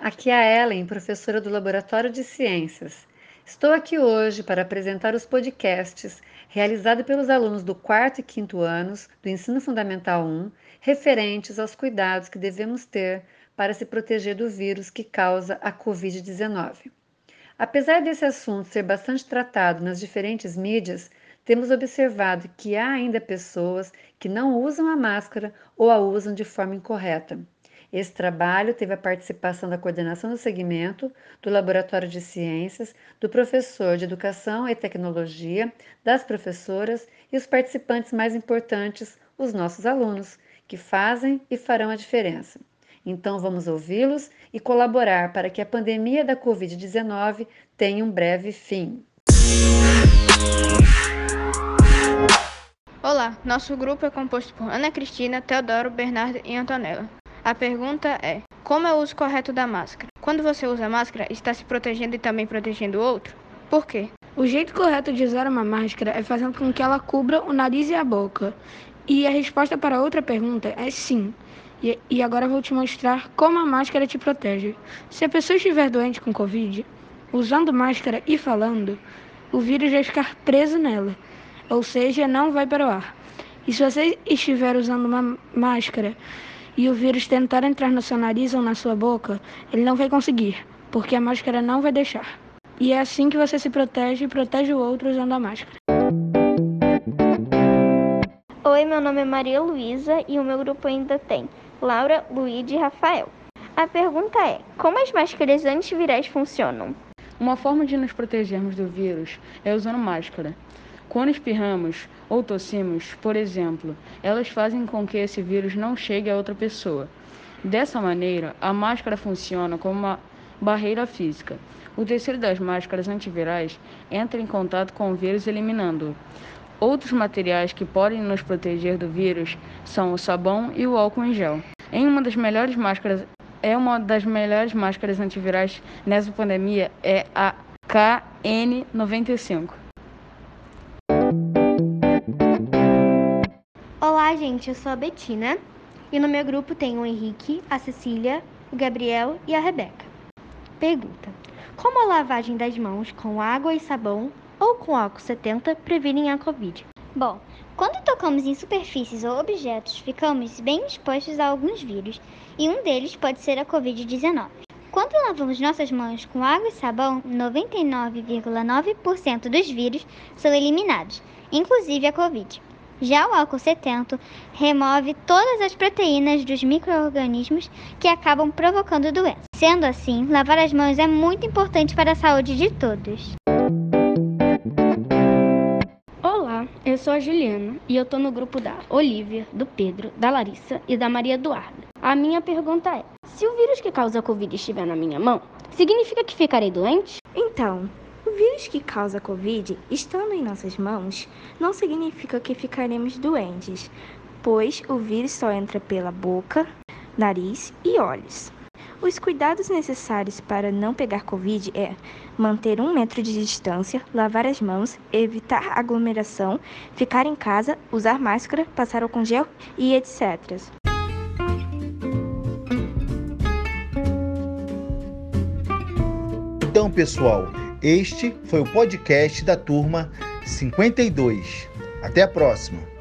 aqui é a Ellen, professora do Laboratório de Ciências. Estou aqui hoje para apresentar os podcasts realizados pelos alunos do quarto e quinto anos do Ensino Fundamental 1, referentes aos cuidados que devemos ter para se proteger do vírus que causa a Covid-19. Apesar desse assunto ser bastante tratado nas diferentes mídias, temos observado que há ainda pessoas que não usam a máscara ou a usam de forma incorreta. Esse trabalho teve a participação da coordenação do segmento, do Laboratório de Ciências, do professor de Educação e Tecnologia, das professoras e os participantes mais importantes, os nossos alunos, que fazem e farão a diferença. Então vamos ouvi-los e colaborar para que a pandemia da Covid-19 tenha um breve fim. Olá, nosso grupo é composto por Ana Cristina, Teodoro, Bernardo e Antonella. A pergunta é: como é o uso correto da máscara? Quando você usa máscara, está se protegendo e também protegendo o outro? Por quê? O jeito correto de usar uma máscara é fazendo com que ela cubra o nariz e a boca. E a resposta para outra pergunta é sim. E, e agora vou te mostrar como a máscara te protege. Se a pessoa estiver doente com Covid, usando máscara e falando, o vírus vai ficar preso nela, ou seja, não vai para o ar. E se você estiver usando uma máscara e o vírus tentar entrar no seu nariz ou na sua boca, ele não vai conseguir, porque a máscara não vai deixar. E é assim que você se protege e protege o outro usando a máscara. Oi, meu nome é Maria Luísa e o meu grupo ainda tem Laura, Luíde e Rafael. A pergunta é: como as máscaras antivirais funcionam? Uma forma de nos protegermos do vírus é usando máscara. Quando espirramos ou tossimos, por exemplo, elas fazem com que esse vírus não chegue a outra pessoa. Dessa maneira, a máscara funciona como uma barreira física. O tecido das máscaras antivirais entra em contato com o vírus eliminando-o. Outros materiais que podem nos proteger do vírus são o sabão e o álcool em gel. Em uma das melhores máscaras é uma das melhores máscaras antivirais nessa pandemia é a KN95. Olá, gente, eu sou a Betina e no meu grupo tem o Henrique, a Cecília, o Gabriel e a Rebeca. Pergunta: Como a lavagem das mãos com água e sabão ou com álcool 70 previnem a Covid? Bom, quando tocamos em superfícies ou objetos, ficamos bem expostos a alguns vírus, e um deles pode ser a Covid-19. Quando lavamos nossas mãos com água e sabão, 99,9% dos vírus são eliminados, inclusive a Covid. Já o álcool 70 remove todas as proteínas dos micro-organismos que acabam provocando doença. Sendo assim, lavar as mãos é muito importante para a saúde de todos. Olá, eu sou a Juliana e eu tô no grupo da Olivia, do Pedro, da Larissa e da Maria Eduarda. A minha pergunta é: se o vírus que causa a Covid estiver na minha mão, significa que ficarei doente? Então, o vírus que causa a Covid, estando em nossas mãos, não significa que ficaremos doentes, pois o vírus só entra pela boca, nariz e olhos. Os cuidados necessários para não pegar Covid é manter um metro de distância, lavar as mãos, evitar aglomeração, ficar em casa, usar máscara, passar álcool gel e etc. Então, pessoal, este foi o podcast da turma 52. Até a próxima!